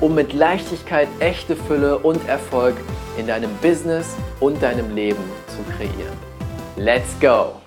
um mit Leichtigkeit echte Fülle und Erfolg in deinem Business und deinem Leben zu kreieren. Let's go!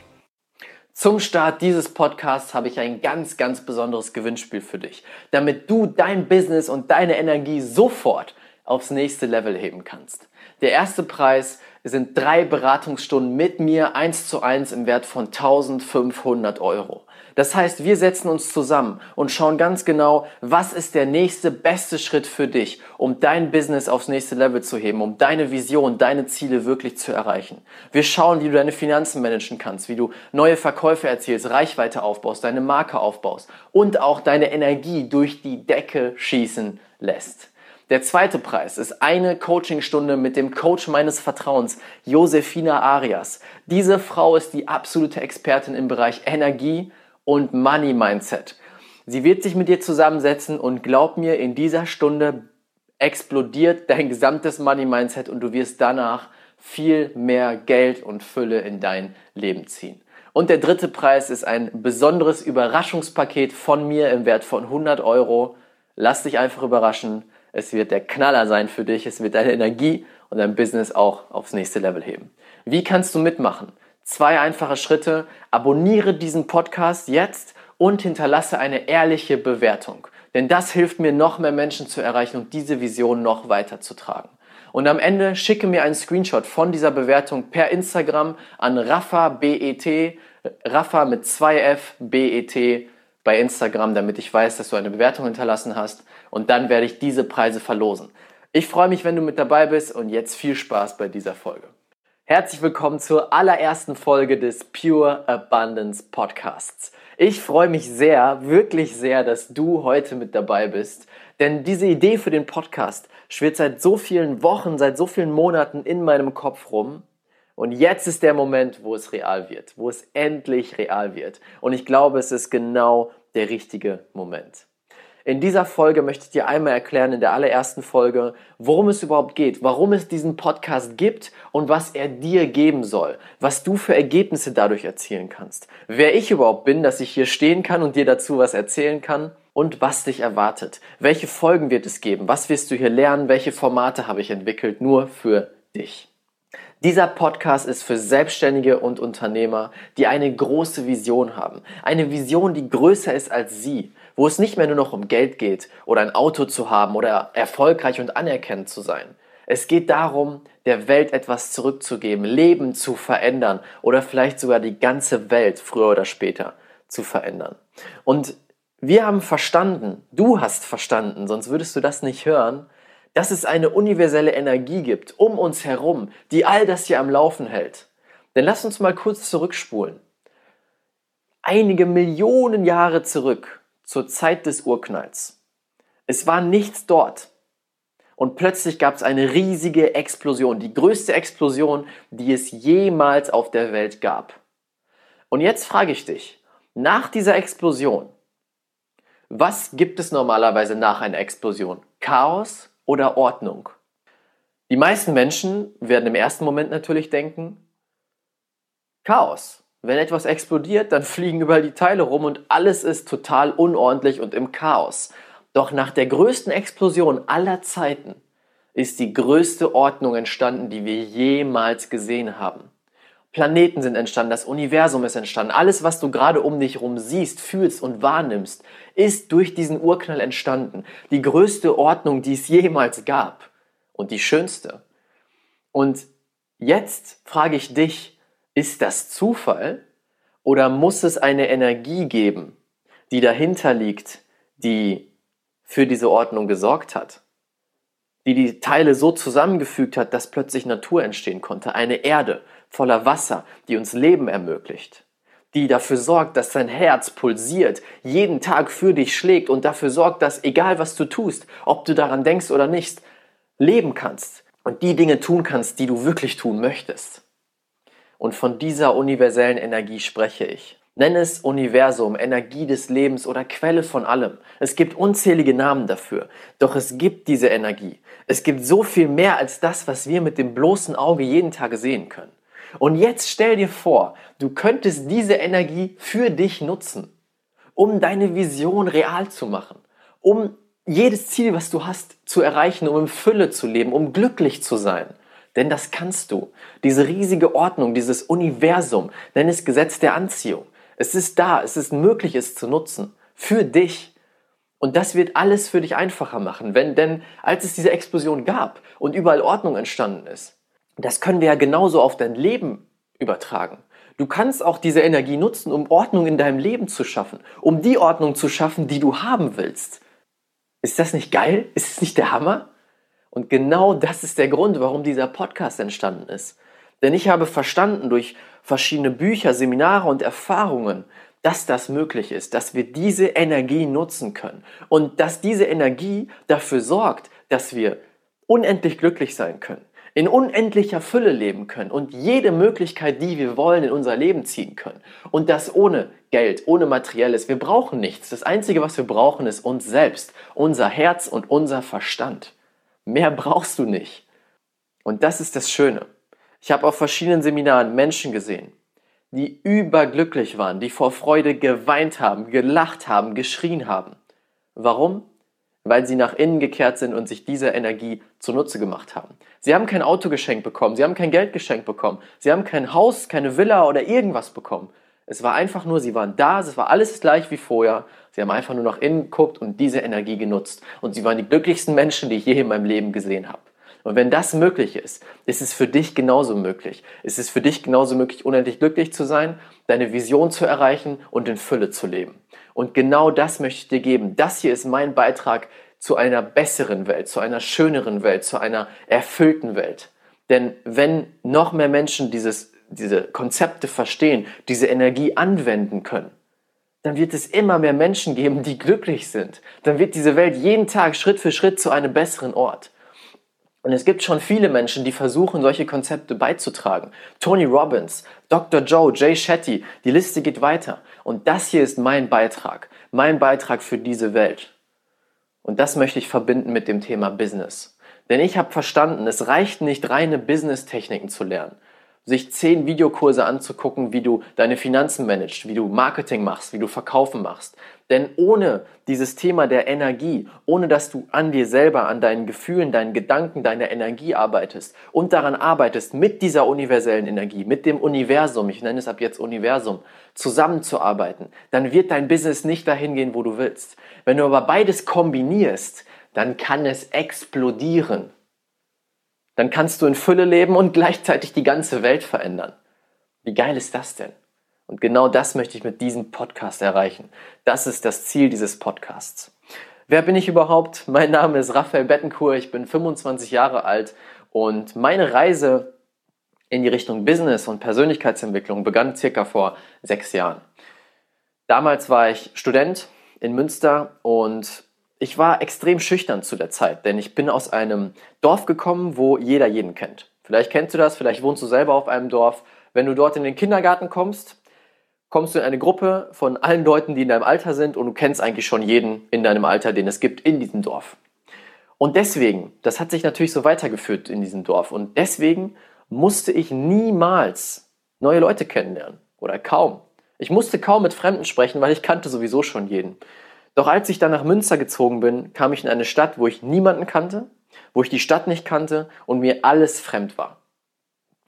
Zum Start dieses Podcasts habe ich ein ganz, ganz besonderes Gewinnspiel für dich, damit du dein Business und deine Energie sofort aufs nächste Level heben kannst. Der erste Preis sind drei Beratungsstunden mit mir eins zu eins im Wert von 1500 Euro. Das heißt, wir setzen uns zusammen und schauen ganz genau, was ist der nächste beste Schritt für dich, um dein Business aufs nächste Level zu heben, um deine Vision, deine Ziele wirklich zu erreichen. Wir schauen, wie du deine Finanzen managen kannst, wie du neue Verkäufe erzielst, Reichweite aufbaust, deine Marke aufbaust und auch deine Energie durch die Decke schießen lässt. Der zweite Preis ist eine Coachingstunde mit dem Coach meines Vertrauens, Josefina Arias. Diese Frau ist die absolute Expertin im Bereich Energie, und Money Mindset. Sie wird sich mit dir zusammensetzen und glaub mir, in dieser Stunde explodiert dein gesamtes Money Mindset und du wirst danach viel mehr Geld und Fülle in dein Leben ziehen. Und der dritte Preis ist ein besonderes Überraschungspaket von mir im Wert von 100 Euro. Lass dich einfach überraschen. Es wird der Knaller sein für dich. Es wird deine Energie und dein Business auch aufs nächste Level heben. Wie kannst du mitmachen? Zwei einfache Schritte. Abonniere diesen Podcast jetzt und hinterlasse eine ehrliche Bewertung. Denn das hilft mir, noch mehr Menschen zu erreichen und diese Vision noch weiter zu tragen. Und am Ende schicke mir einen Screenshot von dieser Bewertung per Instagram an Rafa BET, Rafa mit 2F BET bei Instagram, damit ich weiß, dass du eine Bewertung hinterlassen hast. Und dann werde ich diese Preise verlosen. Ich freue mich, wenn du mit dabei bist und jetzt viel Spaß bei dieser Folge. Herzlich willkommen zur allerersten Folge des Pure Abundance Podcasts. Ich freue mich sehr, wirklich sehr, dass du heute mit dabei bist, denn diese Idee für den Podcast schwirrt seit so vielen Wochen, seit so vielen Monaten in meinem Kopf rum. Und jetzt ist der Moment, wo es real wird, wo es endlich real wird. Und ich glaube, es ist genau der richtige Moment. In dieser Folge möchte ich dir einmal erklären, in der allerersten Folge, worum es überhaupt geht, warum es diesen Podcast gibt und was er dir geben soll, was du für Ergebnisse dadurch erzielen kannst, wer ich überhaupt bin, dass ich hier stehen kann und dir dazu was erzählen kann und was dich erwartet. Welche Folgen wird es geben? Was wirst du hier lernen? Welche Formate habe ich entwickelt nur für dich? Dieser Podcast ist für Selbstständige und Unternehmer, die eine große Vision haben. Eine Vision, die größer ist als sie wo es nicht mehr nur noch um Geld geht oder ein Auto zu haben oder erfolgreich und anerkennend zu sein. Es geht darum, der Welt etwas zurückzugeben, Leben zu verändern oder vielleicht sogar die ganze Welt früher oder später zu verändern. Und wir haben verstanden, du hast verstanden, sonst würdest du das nicht hören, dass es eine universelle Energie gibt um uns herum, die all das hier am Laufen hält. Denn lass uns mal kurz zurückspulen. Einige Millionen Jahre zurück zur Zeit des Urknalls. Es war nichts dort. Und plötzlich gab es eine riesige Explosion, die größte Explosion, die es jemals auf der Welt gab. Und jetzt frage ich dich, nach dieser Explosion, was gibt es normalerweise nach einer Explosion? Chaos oder Ordnung? Die meisten Menschen werden im ersten Moment natürlich denken, Chaos. Wenn etwas explodiert, dann fliegen überall die Teile rum und alles ist total unordentlich und im Chaos. Doch nach der größten Explosion aller Zeiten ist die größte Ordnung entstanden, die wir jemals gesehen haben. Planeten sind entstanden, das Universum ist entstanden. Alles, was du gerade um dich herum siehst, fühlst und wahrnimmst, ist durch diesen Urknall entstanden. Die größte Ordnung, die es jemals gab und die schönste. Und jetzt frage ich dich, ist das Zufall oder muss es eine Energie geben, die dahinter liegt, die für diese Ordnung gesorgt hat? Die die Teile so zusammengefügt hat, dass plötzlich Natur entstehen konnte, eine Erde voller Wasser, die uns Leben ermöglicht, die dafür sorgt, dass dein Herz pulsiert, jeden Tag für dich schlägt und dafür sorgt, dass egal was du tust, ob du daran denkst oder nicht, leben kannst, und die Dinge tun kannst, die du wirklich tun möchtest. Und von dieser universellen Energie spreche ich. Nenn es Universum, Energie des Lebens oder Quelle von allem. Es gibt unzählige Namen dafür. Doch es gibt diese Energie. Es gibt so viel mehr als das, was wir mit dem bloßen Auge jeden Tag sehen können. Und jetzt stell dir vor, du könntest diese Energie für dich nutzen, um deine Vision real zu machen, um jedes Ziel, was du hast, zu erreichen, um in Fülle zu leben, um glücklich zu sein. Denn das kannst du. Diese riesige Ordnung, dieses Universum, nenn es Gesetz der Anziehung. Es ist da, es ist möglich, es zu nutzen. Für dich. Und das wird alles für dich einfacher machen. Wenn, denn als es diese Explosion gab und überall Ordnung entstanden ist, das können wir ja genauso auf dein Leben übertragen. Du kannst auch diese Energie nutzen, um Ordnung in deinem Leben zu schaffen, um die Ordnung zu schaffen, die du haben willst. Ist das nicht geil? Ist es nicht der Hammer? Und genau das ist der Grund, warum dieser Podcast entstanden ist. Denn ich habe verstanden durch verschiedene Bücher, Seminare und Erfahrungen, dass das möglich ist, dass wir diese Energie nutzen können und dass diese Energie dafür sorgt, dass wir unendlich glücklich sein können, in unendlicher Fülle leben können und jede Möglichkeit, die wir wollen, in unser Leben ziehen können. Und das ohne Geld, ohne Materielles. Wir brauchen nichts. Das Einzige, was wir brauchen, ist uns selbst, unser Herz und unser Verstand. Mehr brauchst du nicht. Und das ist das Schöne. Ich habe auf verschiedenen Seminaren Menschen gesehen, die überglücklich waren, die vor Freude geweint haben, gelacht haben, geschrien haben. Warum? Weil sie nach innen gekehrt sind und sich diese Energie zunutze gemacht haben. Sie haben kein Auto geschenkt bekommen, sie haben kein Geld geschenkt bekommen, sie haben kein Haus, keine Villa oder irgendwas bekommen. Es war einfach nur, sie waren da, es war alles gleich wie vorher. Sie haben einfach nur nach innen geguckt und diese Energie genutzt. Und sie waren die glücklichsten Menschen, die ich je in meinem Leben gesehen habe. Und wenn das möglich ist, ist es für dich genauso möglich. Ist es für dich genauso möglich, unendlich glücklich zu sein, deine Vision zu erreichen und in Fülle zu leben. Und genau das möchte ich dir geben. Das hier ist mein Beitrag zu einer besseren Welt, zu einer schöneren Welt, zu einer erfüllten Welt. Denn wenn noch mehr Menschen dieses, diese Konzepte verstehen, diese Energie anwenden können, dann wird es immer mehr Menschen geben, die glücklich sind. Dann wird diese Welt jeden Tag Schritt für Schritt zu einem besseren Ort. Und es gibt schon viele Menschen, die versuchen, solche Konzepte beizutragen. Tony Robbins, Dr. Joe, Jay Shetty, die Liste geht weiter. Und das hier ist mein Beitrag, mein Beitrag für diese Welt. Und das möchte ich verbinden mit dem Thema Business. Denn ich habe verstanden, es reicht nicht, reine Business-Techniken zu lernen sich zehn Videokurse anzugucken, wie du deine Finanzen managst, wie du Marketing machst, wie du Verkaufen machst. Denn ohne dieses Thema der Energie, ohne dass du an dir selber, an deinen Gefühlen, deinen Gedanken, deiner Energie arbeitest und daran arbeitest, mit dieser universellen Energie, mit dem Universum, ich nenne es ab jetzt Universum, zusammenzuarbeiten, dann wird dein Business nicht dahin gehen, wo du willst. Wenn du aber beides kombinierst, dann kann es explodieren. Dann kannst du in Fülle leben und gleichzeitig die ganze Welt verändern. Wie geil ist das denn? Und genau das möchte ich mit diesem Podcast erreichen. Das ist das Ziel dieses Podcasts. Wer bin ich überhaupt? Mein Name ist Raphael Bettencourt, ich bin 25 Jahre alt und meine Reise in die Richtung Business und Persönlichkeitsentwicklung begann circa vor sechs Jahren. Damals war ich Student in Münster und ich war extrem schüchtern zu der Zeit, denn ich bin aus einem Dorf gekommen, wo jeder jeden kennt. Vielleicht kennst du das, vielleicht wohnst du selber auf einem Dorf. Wenn du dort in den Kindergarten kommst, kommst du in eine Gruppe von allen Leuten, die in deinem Alter sind und du kennst eigentlich schon jeden in deinem Alter, den es gibt in diesem Dorf. Und deswegen, das hat sich natürlich so weitergeführt in diesem Dorf und deswegen musste ich niemals neue Leute kennenlernen oder kaum. Ich musste kaum mit Fremden sprechen, weil ich kannte sowieso schon jeden. Doch als ich dann nach Münster gezogen bin, kam ich in eine Stadt, wo ich niemanden kannte, wo ich die Stadt nicht kannte und mir alles fremd war.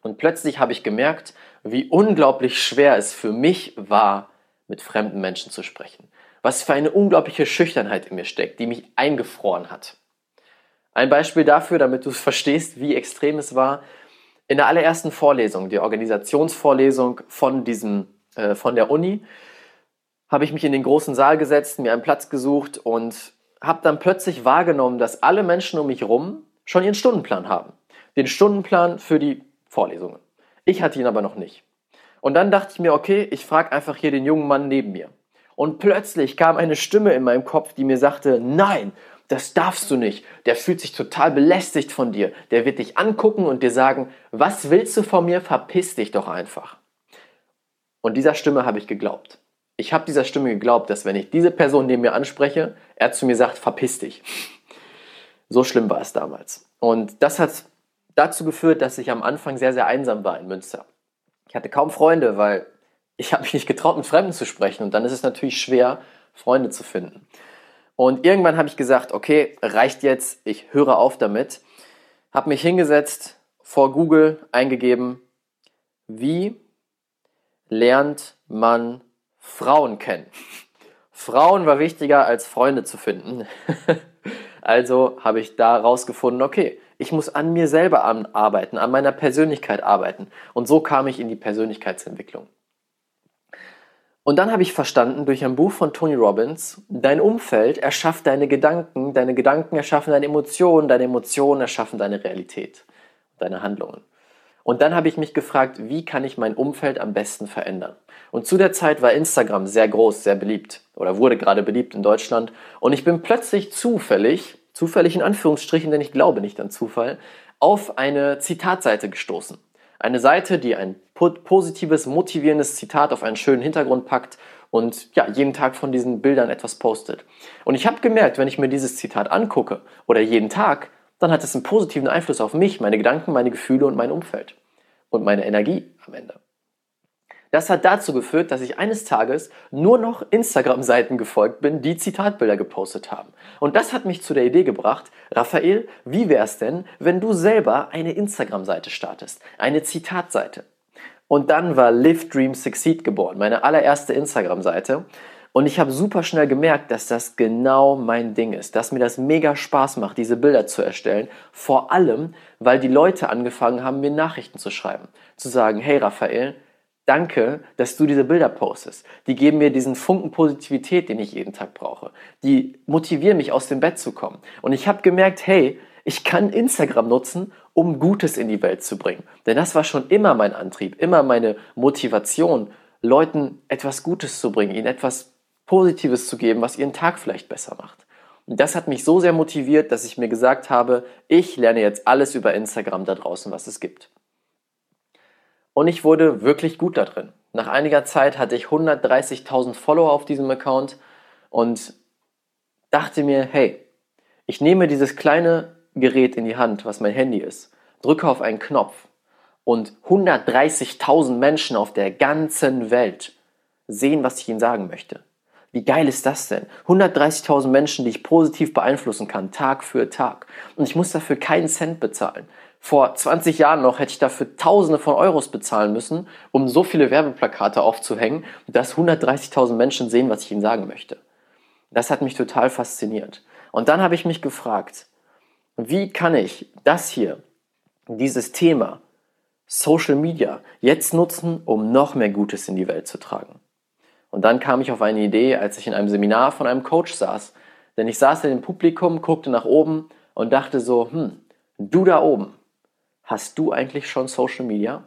Und plötzlich habe ich gemerkt, wie unglaublich schwer es für mich war, mit fremden Menschen zu sprechen. Was für eine unglaubliche Schüchternheit in mir steckt, die mich eingefroren hat. Ein Beispiel dafür, damit du verstehst, wie extrem es war. In der allerersten Vorlesung, die Organisationsvorlesung von diesem, äh, von der Uni, habe ich mich in den großen Saal gesetzt, mir einen Platz gesucht und habe dann plötzlich wahrgenommen, dass alle Menschen um mich herum schon ihren Stundenplan haben. Den Stundenplan für die Vorlesungen. Ich hatte ihn aber noch nicht. Und dann dachte ich mir, okay, ich frage einfach hier den jungen Mann neben mir. Und plötzlich kam eine Stimme in meinem Kopf, die mir sagte, nein, das darfst du nicht. Der fühlt sich total belästigt von dir. Der wird dich angucken und dir sagen, was willst du von mir? Verpiss dich doch einfach. Und dieser Stimme habe ich geglaubt. Ich habe dieser Stimme geglaubt, dass wenn ich diese Person neben mir anspreche, er zu mir sagt, verpiss dich. So schlimm war es damals. Und das hat dazu geführt, dass ich am Anfang sehr, sehr einsam war in Münster. Ich hatte kaum Freunde, weil ich habe mich nicht getraut, mit Fremden zu sprechen. Und dann ist es natürlich schwer, Freunde zu finden. Und irgendwann habe ich gesagt, okay, reicht jetzt, ich höre auf damit. Habe mich hingesetzt, vor Google eingegeben, wie lernt man Frauen kennen? Frauen war wichtiger als Freunde zu finden. also habe ich da rausgefunden, okay, ich muss an mir selber arbeiten, an meiner Persönlichkeit arbeiten. Und so kam ich in die Persönlichkeitsentwicklung. Und dann habe ich verstanden durch ein Buch von Tony Robbins, dein Umfeld erschafft deine Gedanken, deine Gedanken erschaffen deine Emotionen, deine Emotionen erschaffen deine Realität, deine Handlungen. Und dann habe ich mich gefragt, wie kann ich mein Umfeld am besten verändern? Und zu der Zeit war Instagram sehr groß, sehr beliebt oder wurde gerade beliebt in Deutschland. Und ich bin plötzlich zufällig, zufällig in Anführungsstrichen, denn ich glaube nicht an Zufall, auf eine Zitatseite gestoßen. Eine Seite, die ein positives, motivierendes Zitat auf einen schönen Hintergrund packt und ja, jeden Tag von diesen Bildern etwas postet. Und ich habe gemerkt, wenn ich mir dieses Zitat angucke oder jeden Tag, dann hat es einen positiven Einfluss auf mich, meine Gedanken, meine Gefühle und mein Umfeld und meine Energie am Ende. Das hat dazu geführt, dass ich eines Tages nur noch Instagram-Seiten gefolgt bin, die Zitatbilder gepostet haben. Und das hat mich zu der Idee gebracht, Raphael, wie wäre es denn, wenn du selber eine Instagram-Seite startest, eine Zitatseite? Und dann war Live Dream Succeed geboren, meine allererste Instagram-Seite. Und ich habe super schnell gemerkt, dass das genau mein Ding ist, dass mir das mega Spaß macht, diese Bilder zu erstellen. Vor allem, weil die Leute angefangen haben, mir Nachrichten zu schreiben. Zu sagen, hey Raphael, Danke, dass du diese Bilder postest. Die geben mir diesen Funken Positivität, den ich jeden Tag brauche. Die motivieren mich, aus dem Bett zu kommen. Und ich habe gemerkt, hey, ich kann Instagram nutzen, um Gutes in die Welt zu bringen. Denn das war schon immer mein Antrieb, immer meine Motivation, Leuten etwas Gutes zu bringen, ihnen etwas Positives zu geben, was ihren Tag vielleicht besser macht. Und das hat mich so sehr motiviert, dass ich mir gesagt habe, ich lerne jetzt alles über Instagram da draußen, was es gibt. Und ich wurde wirklich gut da drin. Nach einiger Zeit hatte ich 130.000 Follower auf diesem Account und dachte mir, hey, ich nehme dieses kleine Gerät in die Hand, was mein Handy ist, drücke auf einen Knopf und 130.000 Menschen auf der ganzen Welt sehen, was ich ihnen sagen möchte. Wie geil ist das denn? 130.000 Menschen, die ich positiv beeinflussen kann, Tag für Tag. Und ich muss dafür keinen Cent bezahlen. Vor 20 Jahren noch hätte ich dafür Tausende von Euros bezahlen müssen, um so viele Werbeplakate aufzuhängen, dass 130.000 Menschen sehen, was ich ihnen sagen möchte. Das hat mich total fasziniert. Und dann habe ich mich gefragt, wie kann ich das hier, dieses Thema, Social Media, jetzt nutzen, um noch mehr Gutes in die Welt zu tragen? Und dann kam ich auf eine Idee, als ich in einem Seminar von einem Coach saß. Denn ich saß in dem Publikum, guckte nach oben und dachte so, hm, du da oben, hast du eigentlich schon Social Media?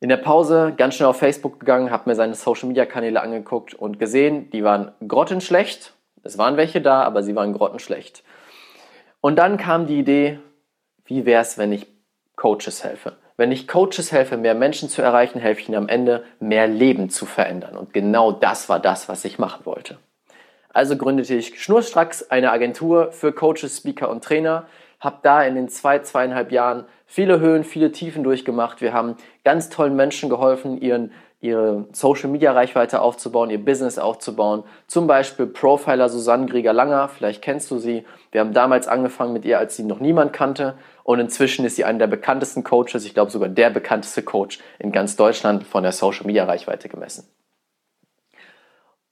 In der Pause ganz schnell auf Facebook gegangen, habe mir seine Social Media Kanäle angeguckt und gesehen, die waren grottenschlecht. Es waren welche da, aber sie waren grottenschlecht. Und dann kam die Idee, wie wäre es, wenn ich Coaches helfe? Wenn ich Coaches helfe, mehr Menschen zu erreichen, helfe ich ihnen am Ende, mehr Leben zu verändern. Und genau das war das, was ich machen wollte. Also gründete ich schnurstracks eine Agentur für Coaches, Speaker und Trainer, habe da in den zwei, zweieinhalb Jahren viele Höhen, viele Tiefen durchgemacht. Wir haben ganz tollen Menschen geholfen, ihren, ihre Social-Media-Reichweite aufzubauen, ihr Business aufzubauen. Zum Beispiel Profiler Susanne Grieger-Langer, vielleicht kennst du sie. Wir haben damals angefangen mit ihr, als sie noch niemand kannte. Und inzwischen ist sie eine der bekanntesten Coaches, ich glaube sogar der bekannteste Coach in ganz Deutschland von der Social-Media-Reichweite gemessen.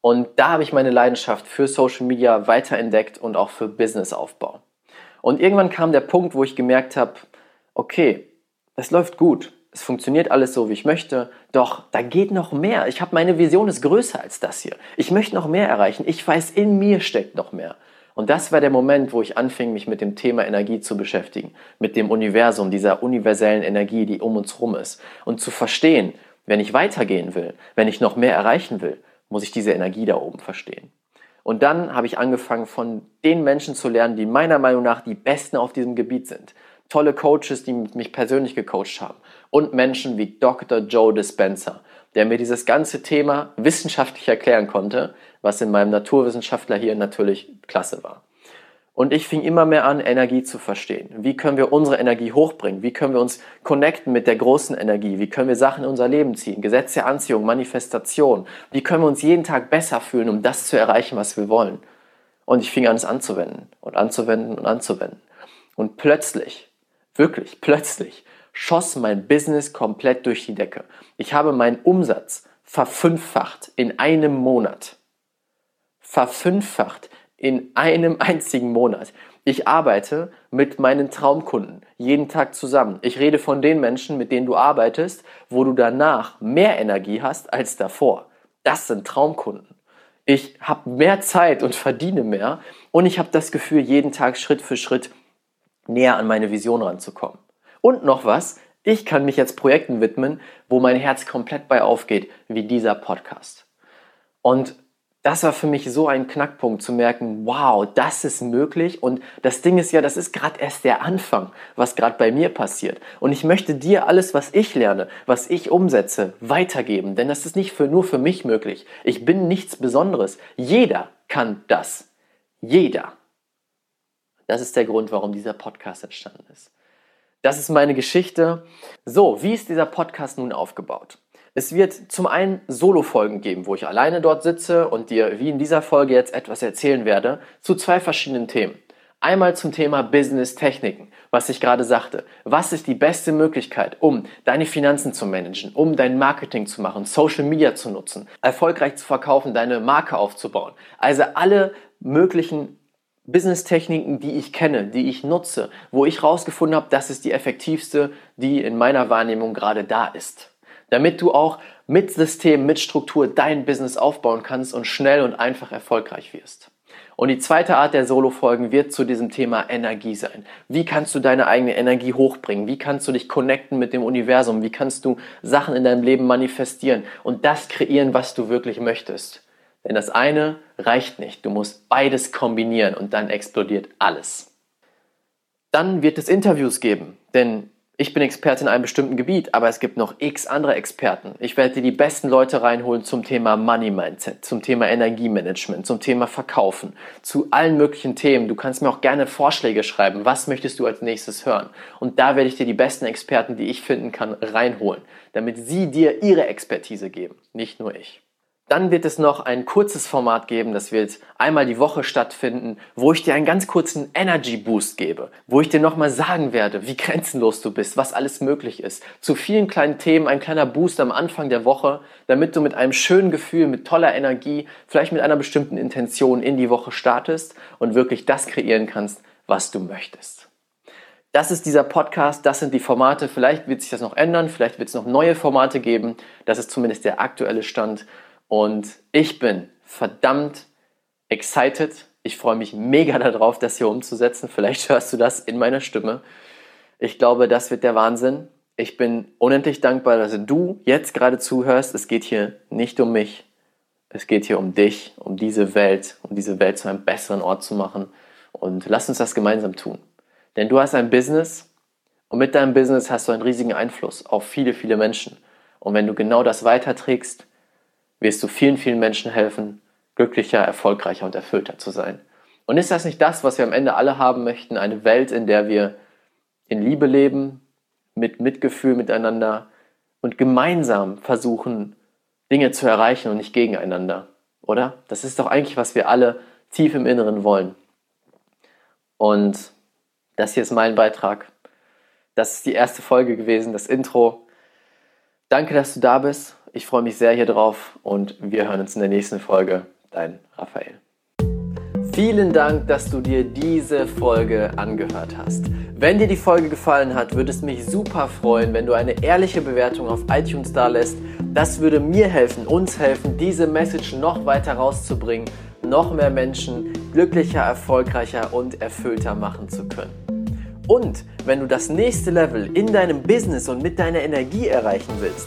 Und da habe ich meine Leidenschaft für Social Media weiterentdeckt und auch für Businessaufbau. Und irgendwann kam der Punkt, wo ich gemerkt habe, okay, es läuft gut, es funktioniert alles so, wie ich möchte, doch da geht noch mehr. Ich habe meine Vision ist größer als das hier. Ich möchte noch mehr erreichen. Ich weiß, in mir steckt noch mehr. Und das war der Moment, wo ich anfing, mich mit dem Thema Energie zu beschäftigen, mit dem Universum, dieser universellen Energie, die um uns herum ist. Und zu verstehen, wenn ich weitergehen will, wenn ich noch mehr erreichen will, muss ich diese Energie da oben verstehen. Und dann habe ich angefangen, von den Menschen zu lernen, die meiner Meinung nach die Besten auf diesem Gebiet sind. Tolle Coaches, die mich persönlich gecoacht haben. Und Menschen wie Dr. Joe Dispenza, der mir dieses ganze Thema wissenschaftlich erklären konnte, was in meinem Naturwissenschaftler hier natürlich klasse war. Und ich fing immer mehr an, Energie zu verstehen. Wie können wir unsere Energie hochbringen? Wie können wir uns connecten mit der großen Energie? Wie können wir Sachen in unser Leben ziehen? Gesetz der Anziehung, Manifestation. Wie können wir uns jeden Tag besser fühlen, um das zu erreichen, was wir wollen? Und ich fing an, es anzuwenden und anzuwenden und anzuwenden. Und plötzlich, wirklich plötzlich, schoss mein Business komplett durch die Decke. Ich habe meinen Umsatz verfünffacht in einem Monat. Verfünffacht in einem einzigen Monat. Ich arbeite mit meinen Traumkunden jeden Tag zusammen. Ich rede von den Menschen, mit denen du arbeitest, wo du danach mehr Energie hast als davor. Das sind Traumkunden. Ich habe mehr Zeit und verdiene mehr und ich habe das Gefühl, jeden Tag Schritt für Schritt näher an meine Vision ranzukommen. Und noch was, ich kann mich jetzt Projekten widmen, wo mein Herz komplett bei aufgeht, wie dieser Podcast. Und das war für mich so ein Knackpunkt zu merken, wow, das ist möglich und das Ding ist ja, das ist gerade erst der Anfang, was gerade bei mir passiert. Und ich möchte dir alles, was ich lerne, was ich umsetze, weitergeben, denn das ist nicht für, nur für mich möglich. Ich bin nichts Besonderes. Jeder kann das. Jeder. Das ist der Grund, warum dieser Podcast entstanden ist. Das ist meine Geschichte. So, wie ist dieser Podcast nun aufgebaut? Es wird zum einen Solo-Folgen geben, wo ich alleine dort sitze und dir, wie in dieser Folge jetzt, etwas erzählen werde, zu zwei verschiedenen Themen. Einmal zum Thema Business-Techniken, was ich gerade sagte. Was ist die beste Möglichkeit, um deine Finanzen zu managen, um dein Marketing zu machen, Social Media zu nutzen, erfolgreich zu verkaufen, deine Marke aufzubauen? Also alle möglichen Business-Techniken, die ich kenne, die ich nutze, wo ich herausgefunden habe, das ist die effektivste, die in meiner Wahrnehmung gerade da ist damit du auch mit System, mit Struktur dein Business aufbauen kannst und schnell und einfach erfolgreich wirst. Und die zweite Art der Solo-Folgen wird zu diesem Thema Energie sein. Wie kannst du deine eigene Energie hochbringen? Wie kannst du dich connecten mit dem Universum? Wie kannst du Sachen in deinem Leben manifestieren und das kreieren, was du wirklich möchtest? Denn das eine reicht nicht. Du musst beides kombinieren und dann explodiert alles. Dann wird es Interviews geben, denn ich bin Experte in einem bestimmten Gebiet, aber es gibt noch x andere Experten. Ich werde dir die besten Leute reinholen zum Thema Money Mindset, zum Thema Energiemanagement, zum Thema Verkaufen, zu allen möglichen Themen. Du kannst mir auch gerne Vorschläge schreiben. Was möchtest du als nächstes hören? Und da werde ich dir die besten Experten, die ich finden kann, reinholen, damit sie dir ihre Expertise geben, nicht nur ich. Dann wird es noch ein kurzes Format geben, das wird einmal die Woche stattfinden, wo ich dir einen ganz kurzen Energy Boost gebe, wo ich dir nochmal sagen werde, wie grenzenlos du bist, was alles möglich ist. Zu vielen kleinen Themen ein kleiner Boost am Anfang der Woche, damit du mit einem schönen Gefühl, mit toller Energie, vielleicht mit einer bestimmten Intention in die Woche startest und wirklich das kreieren kannst, was du möchtest. Das ist dieser Podcast, das sind die Formate. Vielleicht wird sich das noch ändern, vielleicht wird es noch neue Formate geben. Das ist zumindest der aktuelle Stand. Und ich bin verdammt excited. Ich freue mich mega darauf, das hier umzusetzen. Vielleicht hörst du das in meiner Stimme. Ich glaube, das wird der Wahnsinn. Ich bin unendlich dankbar, dass du jetzt gerade zuhörst. Es geht hier nicht um mich. Es geht hier um dich, um diese Welt, um diese Welt zu einem besseren Ort zu machen. Und lass uns das gemeinsam tun. Denn du hast ein Business und mit deinem Business hast du einen riesigen Einfluss auf viele, viele Menschen. Und wenn du genau das weiterträgst, wirst du vielen, vielen Menschen helfen, glücklicher, erfolgreicher und erfüllter zu sein. Und ist das nicht das, was wir am Ende alle haben möchten? Eine Welt, in der wir in Liebe leben, mit Mitgefühl miteinander und gemeinsam versuchen, Dinge zu erreichen und nicht gegeneinander, oder? Das ist doch eigentlich, was wir alle tief im Inneren wollen. Und das hier ist mein Beitrag. Das ist die erste Folge gewesen, das Intro. Danke, dass du da bist ich freue mich sehr hier drauf und wir hören uns in der nächsten Folge. Dein Raphael. Vielen Dank, dass du dir diese Folge angehört hast. Wenn dir die Folge gefallen hat, würde es mich super freuen, wenn du eine ehrliche Bewertung auf iTunes da lässt. Das würde mir helfen, uns helfen, diese Message noch weiter rauszubringen, noch mehr Menschen glücklicher, erfolgreicher und erfüllter machen zu können. Und wenn du das nächste Level in deinem Business und mit deiner Energie erreichen willst,